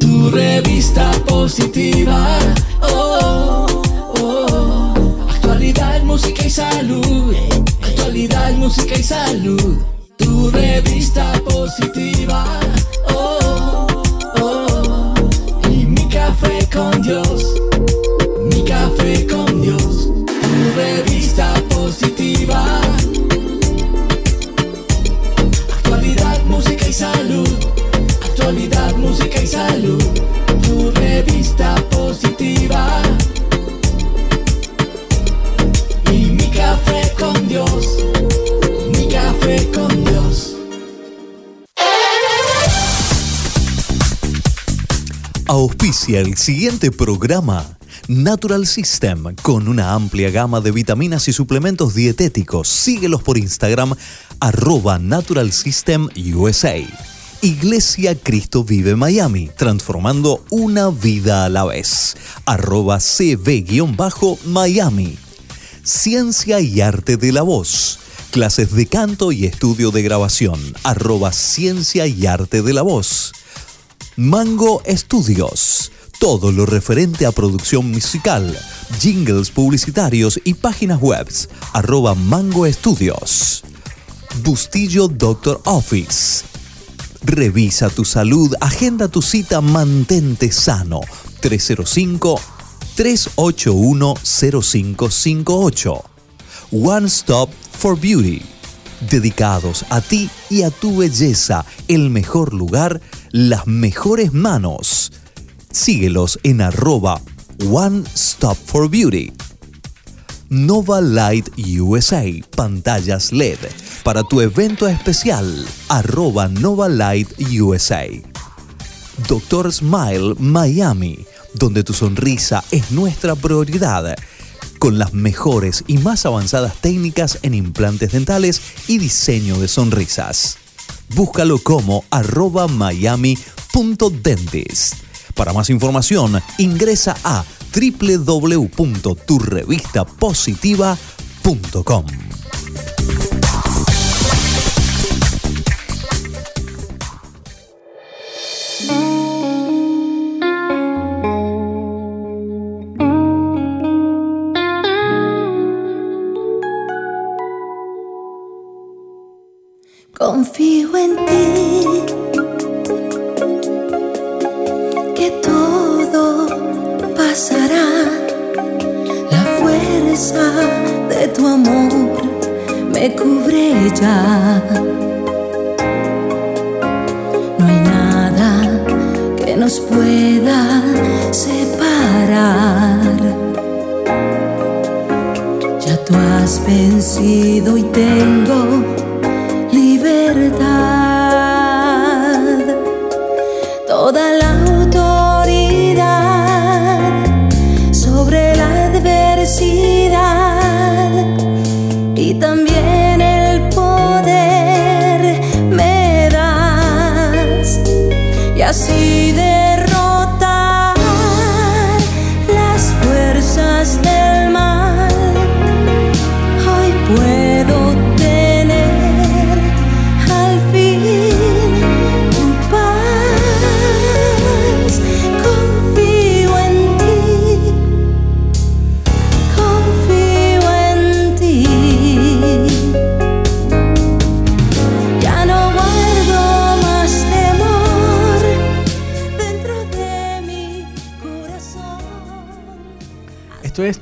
Tu revista positiva. Oh, oh. Actualidad, música y salud. Actualidad, música y salud. Tu revista positiva. Oh. Tu revista positiva. Y mi café con Dios. Mi café con Dios. Auspicia el siguiente programa. Natural System, con una amplia gama de vitaminas y suplementos dietéticos. Síguelos por Instagram, arroba Natural System USA. Iglesia Cristo Vive Miami, transformando una vida a la vez. Arroba CB-Miami. Ciencia y Arte de la Voz. Clases de canto y estudio de grabación. Arroba Ciencia y Arte de la Voz. Mango Studios. Todo lo referente a producción musical, jingles publicitarios y páginas web. Arroba Mango Studios. Bustillo Doctor Office. Revisa tu salud, agenda tu cita, mantente sano. 305-381-0558. One Stop for Beauty. Dedicados a ti y a tu belleza, el mejor lugar, las mejores manos. Síguelos en arroba One Stop for Beauty. Nova Light USA, pantallas LED. Para tu evento especial, arroba Nova Light USA. Doctor Smile Miami, donde tu sonrisa es nuestra prioridad. Con las mejores y más avanzadas técnicas en implantes dentales y diseño de sonrisas. Búscalo como arroba miami.dentist. Para más información, ingresa a www.turrevistapositiva.com. Confío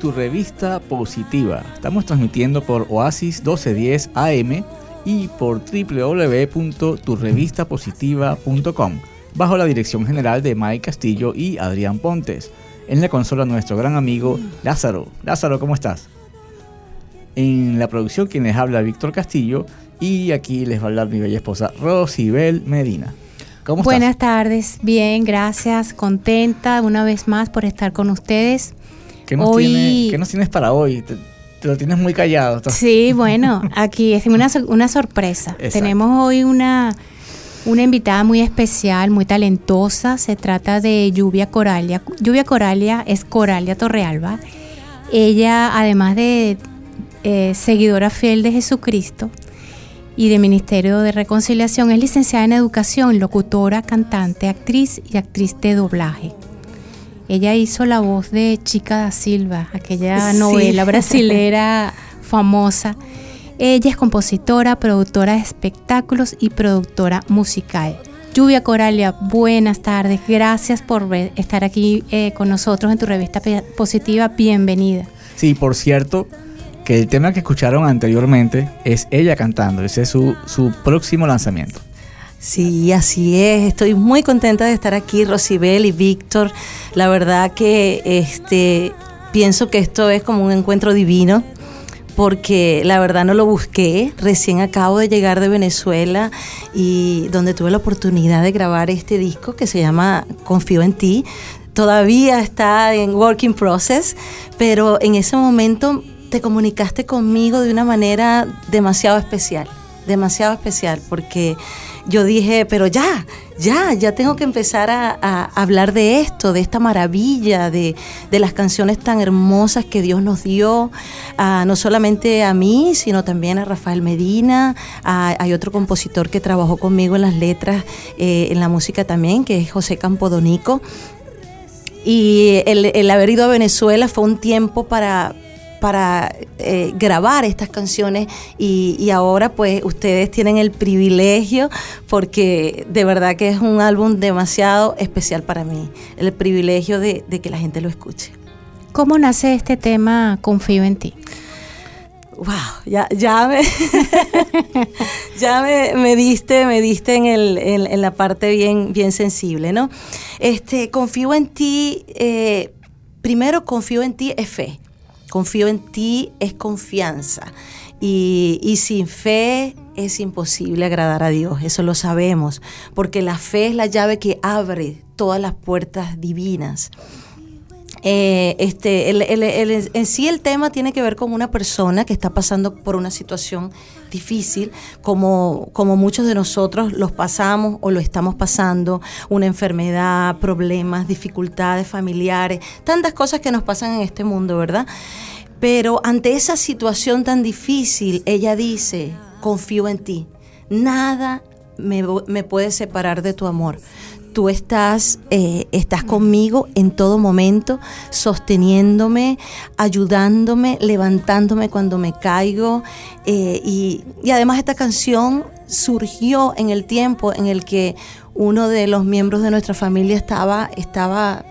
tu revista positiva. Estamos transmitiendo por Oasis 1210 AM y por www.turrevistapositiva.com bajo la dirección general de Mike Castillo y Adrián Pontes. En la consola nuestro gran amigo Lázaro. Lázaro, ¿cómo estás? En la producción quien les habla Víctor Castillo y aquí les va a hablar mi bella esposa Rosibel Medina. ¿Cómo Buenas estás? tardes, bien, gracias, contenta una vez más por estar con ustedes. ¿Qué nos, Hoy- tiene- qué nos tienes para hoy? Te, te lo tienes muy callado. Sí, bueno, aquí es una, sor- una sorpresa. Exacto. Tenemos hoy una, una invitada muy especial, muy talentosa. Se trata de Lluvia Coralia. Lluvia Coralia es Coralia Torrealba. Ella, además de eh, seguidora fiel de Jesucristo, y de Ministerio de Reconciliación. Es licenciada en Educación, locutora, cantante, actriz y actriz de doblaje. Ella hizo la voz de Chica da Silva, aquella Sí. novela brasilera famosa. Ella es compositora, productora de espectáculos y productora musical. Lluvia Coralia, buenas tardes. Gracias por estar aquí eh, con nosotros en tu revista Positiva. Bienvenida. Sí, por cierto, que el tema que escucharon anteriormente es ella cantando. Ese es su, su próximo lanzamiento. Sí, así es. Estoy muy contenta de estar aquí, Rosibel y Víctor. La verdad que este pienso que esto es como un encuentro divino porque la verdad no lo busqué. Recién acabo de llegar de Venezuela y donde tuve la oportunidad de grabar este disco que se llama Confío en ti. Todavía está en working process, pero en ese momento te comunicaste conmigo de una manera demasiado especial, demasiado especial, porque yo dije, pero ya, ya, ya tengo que empezar a, hablar de esto, de esta maravilla, de, de las canciones tan hermosas que Dios nos dio, no solamente a mí, sino también a Rafael Medina, hay otro compositor que trabajó conmigo en las letras, eh, en la música también, que es José Campodonico. Y el, el haber ido a Venezuela fue un tiempo para, para eh, grabar estas canciones y, y ahora pues ustedes tienen el privilegio porque de verdad que es un álbum demasiado especial para mí, el privilegio de, de que la gente lo escuche. ¿Cómo nace este tema Confío en ti? Wow, ya, ya me, ya me, me diste, me diste en, el, en, en la parte bien, bien sensible, ¿no? Este, confío en ti, eh, primero confío en ti es fe, confío en ti es confianza. Y, sin fe es imposible agradar a Dios, eso lo sabemos, porque la fe es la llave que abre todas las puertas divinas. Eh, este, el- en sí el tema tiene que ver con una persona que está pasando por una situación difícil, como, como muchos de nosotros los pasamos o lo estamos pasando, una enfermedad, problemas, dificultades familiares, tantas cosas que nos pasan en este mundo, ¿verdad? Pero ante esa situación tan difícil, ella dice, confío en ti, nada me, me puede separar de tu amor. Tú estás, eh, estás conmigo en todo momento, sosteniéndome, ayudándome, levantándome cuando me caigo. eh, y, y además esta canción surgió en el tiempo en el que uno de los miembros de nuestra familia estaba, estaba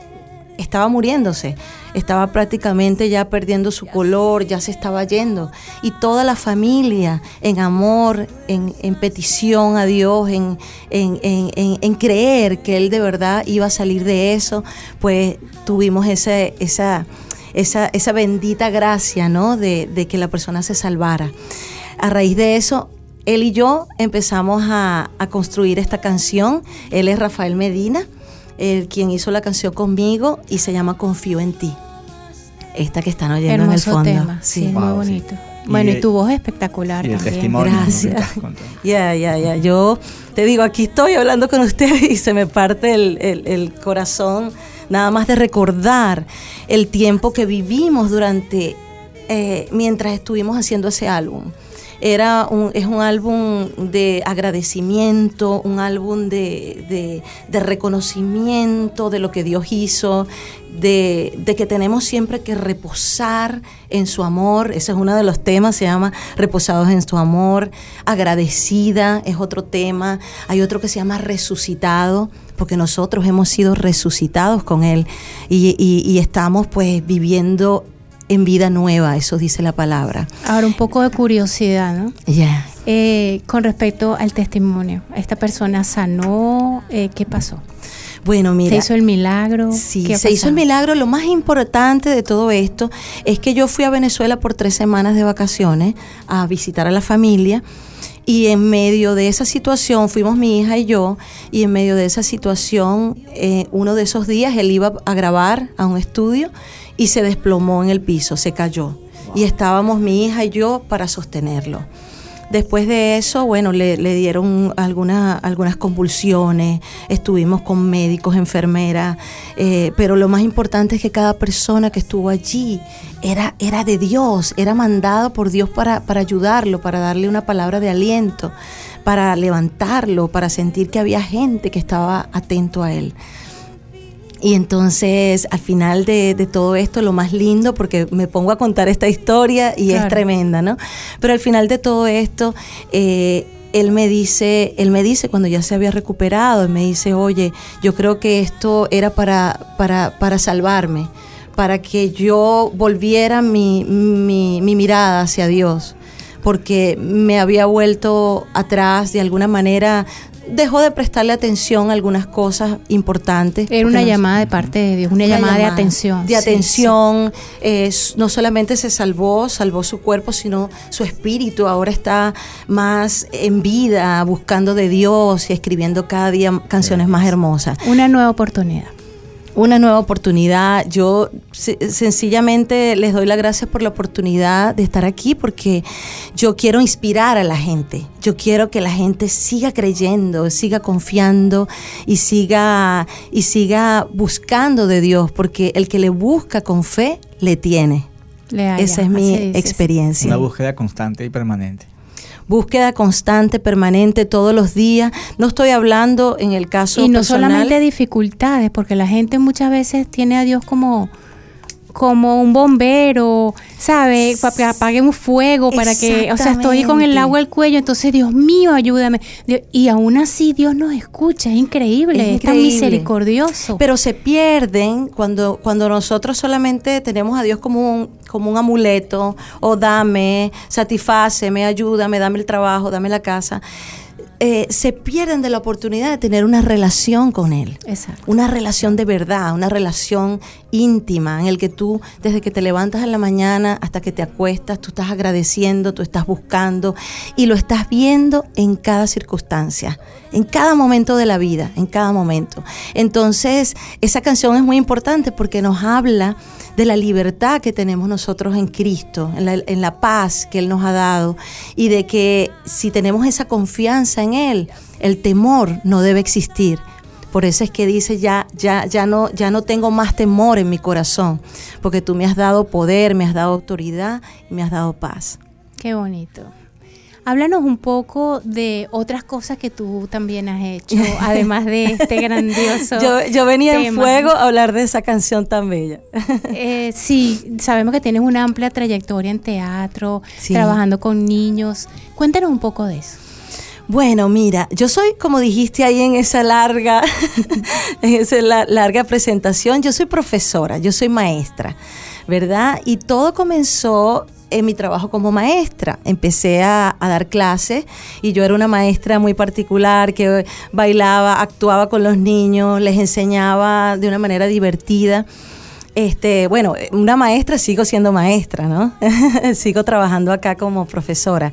estaba muriéndose, estaba prácticamente ya perdiendo su color, ya se estaba yendo. Y toda la familia en amor, en, en petición a Dios, en, en, en- creer que Él de verdad iba a salir de eso, pues tuvimos ese, esa, esa, esa bendita gracia, ¿no? De, de que la persona se salvara. A raíz de eso, él y yo empezamos a, a construir esta canción. Él es Rafael Medina, el quien hizo la canción conmigo y se llama Confío en ti. Esta que están oyendo en el fondo. tema, sí, Sí. muy Wow, bonito. Bueno, y, tu voz es espectacular Y el también. testimonio. Gracias. Ya, ya, ya. Yo te digo, aquí estoy hablando con ustedes y se me parte el, el- el corazón nada más de recordar el tiempo que vivimos durante, eh, mientras estuvimos haciendo ese álbum. Era un, es un álbum de agradecimiento, un álbum de, de- reconocimiento de lo que Dios hizo, de, que tenemos siempre que reposar en su amor. Ese es uno de los temas, se llama Reposados en su amor. Agradecida es otro tema. Hay otro que se llama Resucitado, porque nosotros hemos sido resucitados con Él y, y- y estamos pues viviendo en vida nueva, eso dice la palabra. Ahora, un poco de curiosidad, ¿no? Ya. Eh, con respecto al testimonio, ¿esta persona sanó? Eh, ¿Qué pasó? Bueno, mira. ¿Se hizo el milagro? Sí, ¿Qué ha se hizo el pasado? milagro. Lo más importante de todo esto es que yo fui a Venezuela por tres semanas de vacaciones a visitar a la familia. Y en medio de esa situación, fuimos mi hija y yo, y en medio de esa situación, eh, uno de esos días él iba a grabar a un estudio y se desplomó en el piso, se cayó. Y estábamos mi hija y yo para sostenerlo. Después de eso, bueno, le, le dieron alguna- algunas convulsiones, estuvimos con médicos, enfermeras, eh, pero lo más importante es que cada persona que estuvo allí era, era de Dios, era mandado por Dios para, para ayudarlo, para darle una palabra de aliento, para levantarlo, para sentir que había gente que estaba atento a él. Y entonces, al final de, de todo esto, lo más lindo, porque me pongo a contar esta historia y es tremenda, ¿no? Pero al final de todo esto, eh, él me dice, él me dice cuando ya se había recuperado, él me dice, oye, yo creo que esto era para, para, para salvarme, para que yo volviera mi, mi, mi mirada hacia Dios, porque me había vuelto atrás de alguna manera. Dejó de prestarle atención a algunas cosas importantes. Era una llamada de parte de Dios, una, una llamada, de atención. De Sí, atención. eh, no solamente se salvó, salvó su cuerpo, sino su espíritu. Ahora está más en vida, buscando de Dios y escribiendo cada día canciones más hermosas. Una nueva oportunidad. Una nueva oportunidad. Yo se- sencillamente les doy las gracias por la oportunidad de estar aquí porque yo quiero inspirar a la gente. Yo quiero que la gente siga creyendo, siga confiando y siga y siga buscando de Dios porque el que le busca con fe le tiene. Le. Esa es mi experiencia. Una búsqueda constante y permanente. Búsqueda constante, permanente, todos los días. No estoy hablando en el caso Y no personal. solamente dificultades, porque la gente muchas veces tiene a Dios como como un bombero, ¿sabe? Para que apague un fuego, para que, o sea, estoy con el agua al cuello, entonces, Dios mío, ayúdame. Dios- Y aún así Dios nos escucha, es increíble, Es es, tan misericordioso. Pero se pierden cuando, cuando nosotros solamente tenemos a Dios como un, como un amuleto, o dame, satisfáceme, ayúdame, dame el trabajo, dame la casa. Eh, se pierden de la oportunidad de tener una relación con Él. Exacto. Una relación de verdad, una relación íntima en el que tú, desde que te levantas en la mañana hasta que te acuestas, tú estás agradeciendo, tú estás buscando y lo estás viendo en cada circunstancia, en cada momento de la vida, en cada momento. Entonces, esa canción es muy importante porque nos habla de la libertad que tenemos nosotros en Cristo, en la, en la paz que Él nos ha dado y de que si tenemos esa confianza en Él, el temor no debe existir. Por eso es que dice ya, ya, ya no, ya no tengo más temor en mi corazón, porque tú me has dado poder, me has dado autoridad y me has dado paz. Qué bonito. Háblanos un poco de otras cosas que tú también has hecho, además de este grandioso. Yo, yo venía en fuego a hablar de esa canción tan bella. Eh, sí, sabemos que tienes una amplia trayectoria en teatro, Sí. trabajando con niños. Cuéntanos un poco de eso. Bueno, mira, yo soy, como dijiste ahí en esa larga, en esa la- larga presentación, yo soy profesora, yo soy maestra, ¿verdad? Y todo comenzó en mi trabajo como maestra. Empecé a, a dar clases y yo era una maestra muy particular que bailaba, actuaba con los niños, les enseñaba de una manera divertida. Este, bueno, una maestra, sigo siendo maestra, ¿no? sigo trabajando acá como profesora.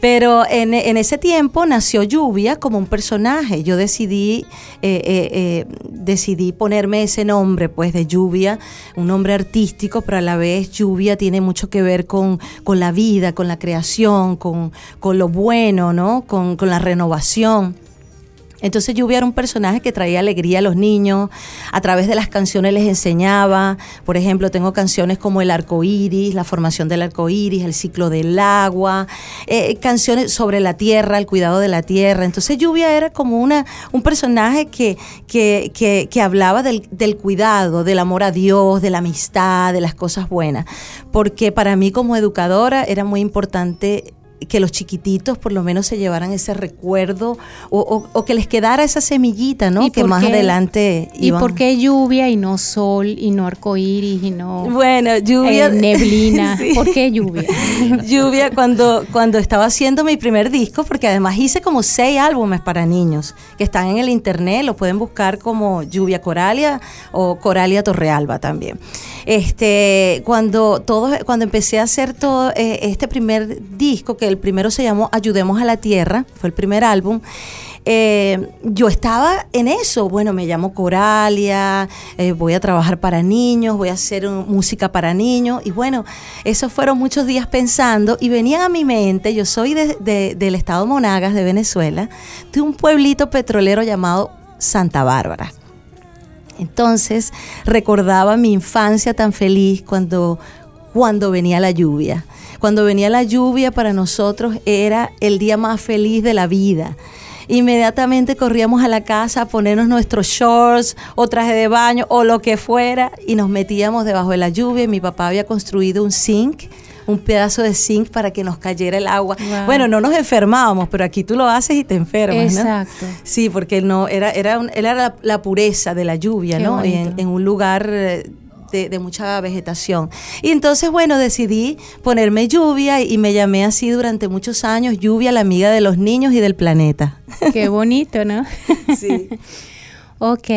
Pero en, en ese tiempo nació Lluvia como un personaje. Yo decidí, eh, eh, eh, decidí ponerme ese nombre, pues, de Lluvia, un nombre artístico, pero a la vez Lluvia tiene mucho que ver con, con la vida, con la creación, con, con lo bueno, ¿no? Con, con la renovación. Entonces Lluvia era un personaje que traía alegría a los niños, a través de las canciones les enseñaba, por ejemplo, tengo canciones como El arco iris, la formación del arco iris, el ciclo del agua, eh, canciones sobre la tierra, el cuidado de la tierra. Entonces Lluvia era como una, un personaje que, que, que, que hablaba del, del cuidado, del amor a Dios, de la amistad, de las cosas buenas, porque para mí como educadora era muy importante que los chiquititos por lo menos se llevaran ese recuerdo o, o- o que les quedara esa semillita, ¿no? ¿Y Que más qué- adelante ¿Y por qué lluvia y no sol y no arcoíris y no Bueno, lluvia. eh, neblina? Sí. ¿Por qué lluvia? Lluvia cuando, cuando estaba haciendo mi primer disco, porque además hice como seis álbumes para niños que están en el internet, lo pueden buscar como Lluvia Coralia o Coralia Torrealba también. Este, cuando todo, cuando empecé a hacer todo eh, este primer disco, que el primero se llamó Ayudemos a la Tierra, fue el primer álbum. eh, yo estaba en eso. Bueno, me llamo Coralia, eh, voy a trabajar para niños, voy a hacer música para niños. Y bueno, esos fueron muchos días pensando y venían a mi mente. Yo soy de- del estado Monagas, de Venezuela, de un pueblito petrolero llamado Santa Bárbara. Entonces recordaba mi infancia tan feliz cuando, cuando venía la lluvia. Cuando venía la lluvia para nosotros era el día más feliz de la vida. Inmediatamente corríamos a la casa a ponernos nuestros shorts o traje de baño o lo que fuera y nos metíamos debajo de la lluvia. Mi papá había construido un zinc, un pedazo de zinc para que nos cayera el agua. Wow. Bueno, no nos enfermábamos, pero aquí tú lo haces y te enfermas. ¿no? Exacto. Sí, porque no era era un- era la, la pureza de la lluvia, Qué ¿no? En, un lugar eh, de, de mucha vegetación. Y entonces, bueno, decidí ponerme lluvia y me llamé así durante muchos años, lluvia, la amiga de los niños y del planeta. Qué bonito, ¿no? Sí. ok.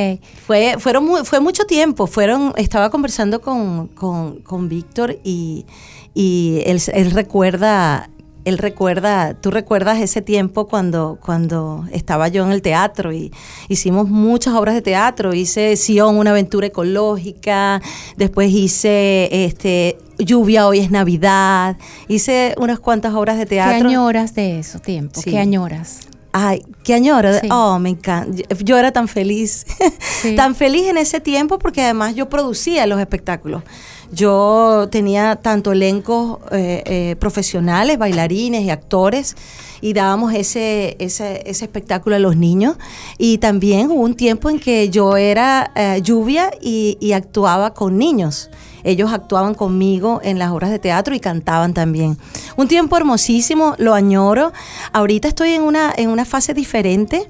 Fue, fueron fue mucho tiempo. Fueron, estaba conversando con, con, con Víctor y, y él, él recuerda, él recuerda, tú recuerdas ese tiempo cuando, cuando estaba yo en el teatro y hicimos muchas obras de teatro. Hice Sion, una aventura ecológica. Después hice este Lluvia, hoy es Navidad. Hice unas cuantas obras de ¿Qué teatro. añoras de eso tiempo? Sí. ¿Qué añoras? Ay, qué añoro. Sí. Oh, me encanta. Yo era tan feliz. Sí. tan feliz en ese tiempo porque además yo producía los espectáculos. Yo tenía tanto elencos eh, eh, profesionales, bailarines y actores y dábamos ese, ese, ese espectáculo a los niños. Y también hubo un tiempo en que yo era eh, lluvia y, y actuaba con niños. Ellos actuaban conmigo en las obras de teatro y cantaban también. Un tiempo hermosísimo, lo añoro. Ahorita estoy en una, en una fase diferente.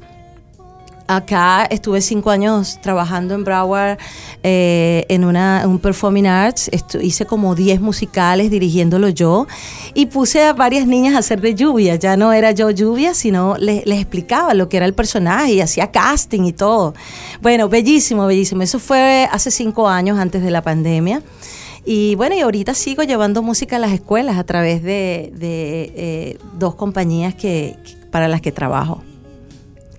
Acá estuve cinco años trabajando en Broward eh, en una, un performing arts. Hice como 10 musicales dirigiéndolo yo y puse a varias niñas a hacer de lluvia. Ya no era yo lluvia, sino les, les explicaba lo que era el personaje y hacía casting y todo. Bueno, bellísimo, bellísimo. Eso fue hace cinco años antes de la pandemia. Y bueno, y ahorita sigo llevando música a las escuelas a través de, de, eh, dos compañías que- para las que trabajo.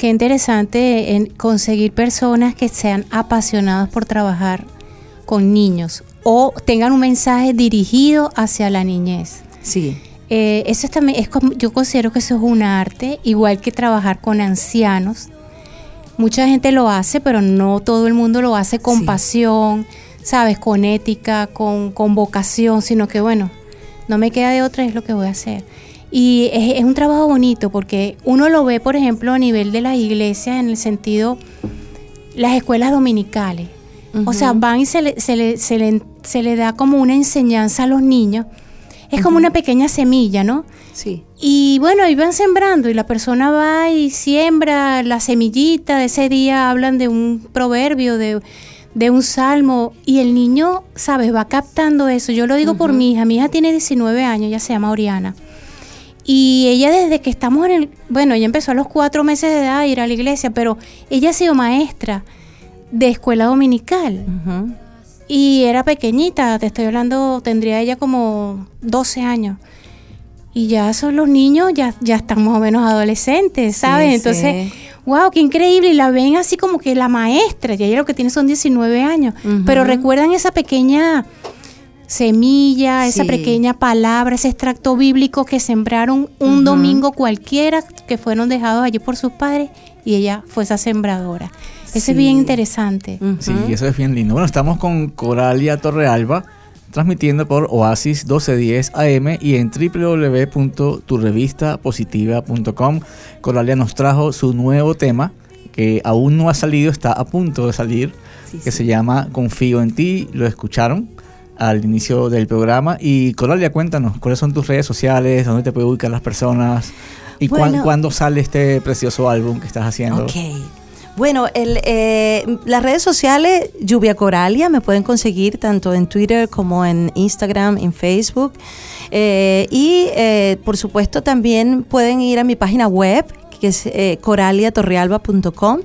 Qué interesante en conseguir personas que sean apasionadas por trabajar con niños o tengan un mensaje dirigido hacia la niñez. Sí. Eh, eso es también, es como- yo considero que eso es un arte, igual que trabajar con ancianos. Mucha gente lo hace, pero no todo el mundo lo hace con Sí. pasión, sabes, con ética, con, con vocación, sino que bueno, no me queda de otra, es lo que voy a hacer. Y es, es un trabajo bonito porque uno lo ve, por ejemplo, a nivel de las iglesias en el sentido, las escuelas dominicales. O sea, van y se le, se, le, se, le, se le da como una enseñanza a los niños. Es como una pequeña semilla, ¿no? Sí. Y bueno, ahí van sembrando y la persona va y siembra la semillita de ese día, hablan de un proverbio, de, de un salmo y el niño, ¿sabes? Va captando eso. Yo lo digo por mi hija, mi hija tiene 19 años, ella se llama Oriana. Y ella desde que estamos en el, bueno, ella empezó a los cuatro meses de edad a ir a la iglesia, pero ella ha sido maestra de escuela dominical. Y era pequeñita, te estoy hablando, tendría ella como 12 años. Y ya son los niños, ya, ya están más o menos adolescentes, ¿sabes? Sí, Entonces, sí. wow, qué increíble. Y la ven así como que la maestra, y ella lo que tiene son 19 años. Pero recuerdan esa pequeña semilla, esa pequeña palabra, ese extracto bíblico que sembraron un domingo cualquiera, que fueron dejados allí por sus padres, y ella fue esa sembradora. Eso Sí. es bien interesante. Sí, eso es bien lindo. Bueno, estamos con Coralia Torrealba, transmitiendo por Oasis 1210 AM y en www.turevistapositiva.com. Coralia nos trajo su nuevo tema, que aún no ha salido, está a punto de salir, Sí, que sí. se llama Confío en ti. Lo escucharon al inicio del programa. Y Coralia, cuéntanos, ¿cuáles son tus redes sociales? ¿Dónde te pueden ubicar las personas? ¿Y cuán- cuándo sale este precioso álbum que estás haciendo? Ok. Bueno, el, eh, las redes sociales, Lluvia Coralia, me pueden conseguir tanto en Twitter como en Instagram, en Facebook. Eh, y eh, por supuesto también pueden ir a mi página web, que es eh, coraliatorrealba.com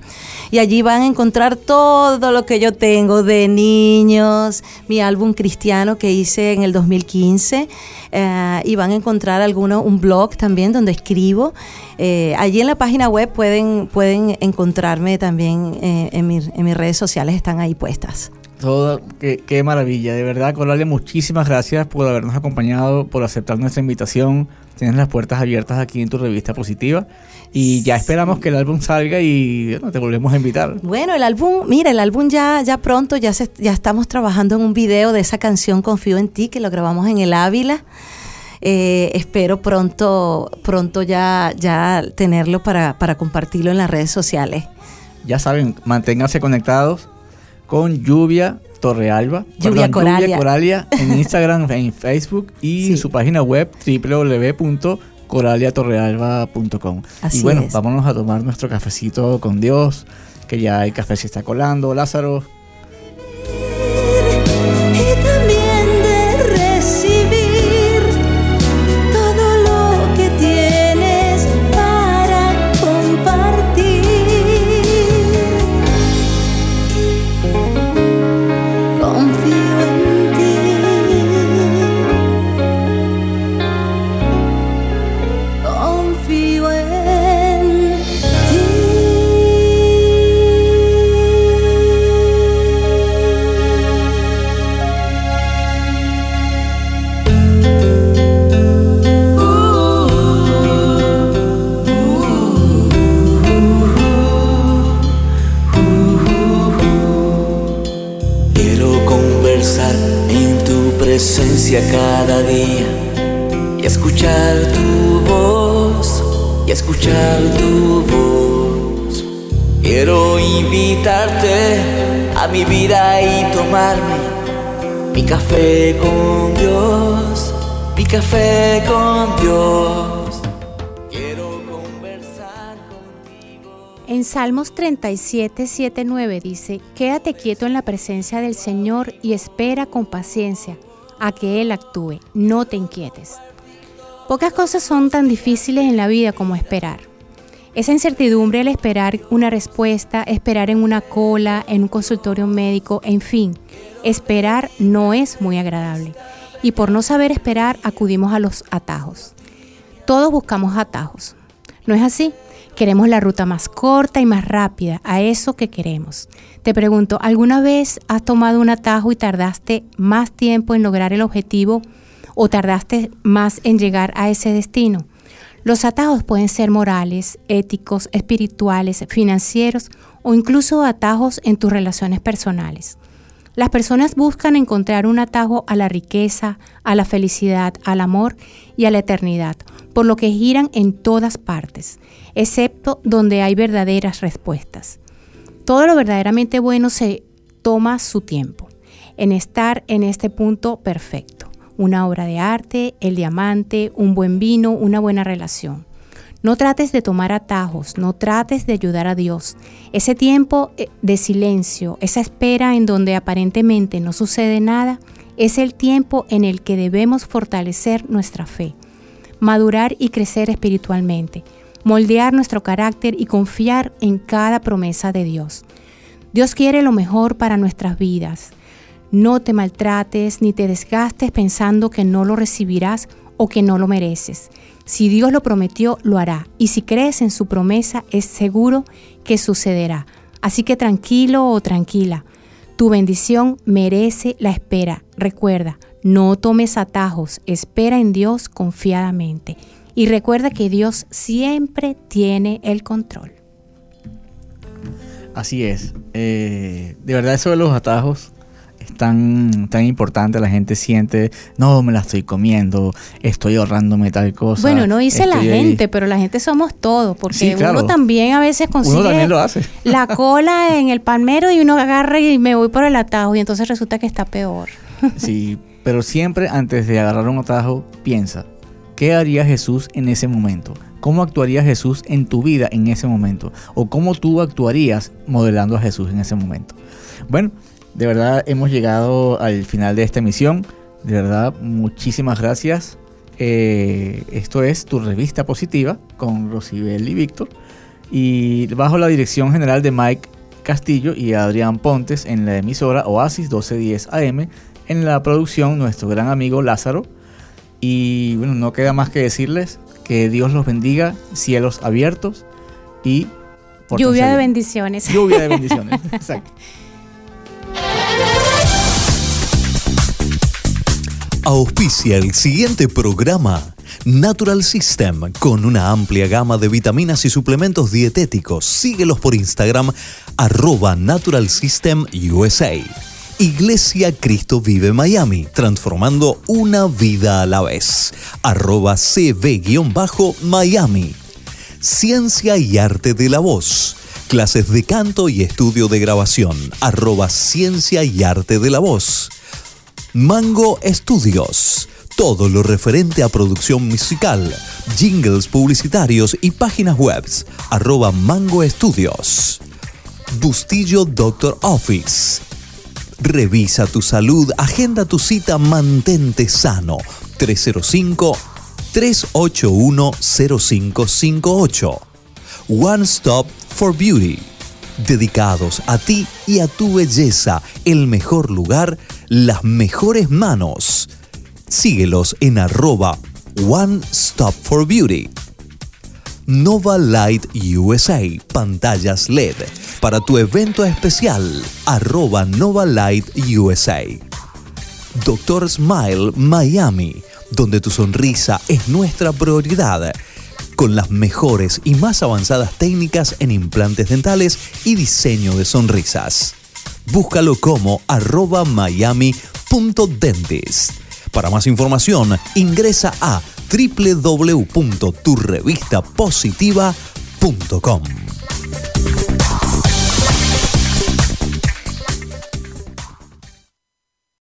y allí van a encontrar todo lo que yo tengo de niños, mi álbum cristiano que hice en el 2015 eh, y van a encontrar alguno, un blog también donde escribo. Eh, allí en la página web pueden, pueden encontrarme también eh, en, mi- en mis redes sociales, están ahí puestas. Todo, qué, qué maravilla, de verdad, Coralia, muchísimas gracias por habernos acompañado, por aceptar nuestra invitación. Tienes las puertas abiertas aquí en tu revista positiva y ya esperamos que el álbum salga y bueno, te volvemos a invitar. Bueno, el álbum, mira, el álbum ya, ya pronto, ya, se, ya estamos trabajando en un video de esa canción Confío en ti, que lo grabamos en el Ávila. Eh, espero pronto, pronto ya, ya tenerlo para, para compartirlo en las redes sociales. Ya saben, manténganse conectados con Lluvia Torrealba. Lluvia Coralia. Lluvia Coralia en Instagram, en Facebook y Sí. su página web www.coraliatorrealba.com. Y bueno, es. vámonos a tomar nuestro cafecito con Dios, que ya el café se está colando. Lázaro, En Salmos 37, 7, 9 dice, Quédate quieto en la presencia del Señor y espera con paciencia a que Él actúe, no te inquietes. Pocas cosas son tan difíciles en la vida como esperar. Esa incertidumbre al esperar una respuesta, esperar en una cola, en un consultorio médico, en fin, esperar no es muy agradable. Y por no saber esperar acudimos a los atajos. Todos buscamos atajos. ¿No es así? Queremos la ruta más corta y más rápida a eso que queremos. Te pregunto, ¿alguna vez has tomado un atajo y tardaste más tiempo en lograr el objetivo o tardaste más en llegar a ese destino? Los atajos pueden ser morales, éticos, espirituales, financieros o incluso atajos en tus relaciones personales. Las personas buscan encontrar un atajo a la riqueza, a la felicidad, al amor y a la eternidad, por lo que giran en todas partes, excepto donde hay verdaderas respuestas. Todo lo verdaderamente bueno se toma su tiempo en estar en este punto perfecto. Una obra de arte, el diamante, un buen vino, una buena relación. No trates de tomar atajos, no trates de ayudar a Dios. Ese tiempo eh, de silencio, esa espera en donde aparentemente no sucede nada, es el tiempo en el que debemos fortalecer nuestra fe, madurar y crecer espiritualmente, moldear nuestro carácter y confiar en cada promesa de Dios. Dios quiere lo mejor para nuestras vidas. No te maltrates ni te desgastes pensando que no lo recibirás o que no lo mereces. Si Dios lo prometió, lo hará. Y si crees en su promesa, es seguro que sucederá. Así que tranquilo o tranquila. Tu bendición merece la espera. Recuerda, no tomes atajos. Espera en Dios confiadamente. Y recuerda que Dios siempre tiene el control. Así es. Eh, de verdad eso de los atajos es tan, tan importante. La gente siente, no, me la estoy comiendo, estoy ahorrándome tal cosa. Bueno, no dice la estoy ahí". gente, pero la gente somos todos, porque Sí, claro. uno también a veces consigue Uno también lo hace. la cola en el palmero y uno agarra y me voy por el atajo y entonces resulta que está peor. Sí, pero siempre antes de agarrar un atajo, piensa, ¿qué haría Jesús en ese momento? ¿Cómo actuaría Jesús en tu vida en ese momento? ¿O cómo tú actuarías modelando a Jesús en ese momento? Bueno, de verdad hemos llegado al final de esta emisión. De verdad, muchísimas gracias. Eh, esto es tu revista positiva con Rosibel y Víctor. y bajo la dirección general de Mike Castillo y Adrián Pontes en la emisora Oasis 1210 AM, en la producción nuestro gran amigo Lázaro. Y bueno, no queda más que decirles que Dios los bendiga, cielos abiertos y... Lluvia de bendiciones. Lluvia de bendiciones, exacto. Auspicia el siguiente programa. Natural System, con una amplia gama de vitaminas y suplementos dietéticos. Síguelos por Instagram, arroba Natural System USA. Iglesia Cristo Vive Miami, transformando una vida a la vez. Arroba CB-Miami. Ciencia y Arte de la Voz. Clases de canto y estudio de grabación. Arroba Ciencia y Arte de la Voz. Mango Estudios. Todo lo referente a producción musical, jingles publicitarios y páginas web. Arroba Mango Estudios. Bustillo Doctor Office. Revisa tu salud, agenda tu cita, mantente sano. 305-381-0558. One Stop for Beauty. Dedicados a ti y a tu belleza, el mejor lugar, las mejores manos. Síguelos en arroba One Stop for Beauty. Nova Light USA, pantallas LED. Para tu evento especial, arroba Nova Light USA. Doctor Smile Miami, donde tu sonrisa es nuestra prioridad. Con las mejores y más avanzadas técnicas en implantes dentales y diseño de sonrisas. Búscalo como arroba miami.dentist. Para más información, ingresa a www.turrevistapositiva.com.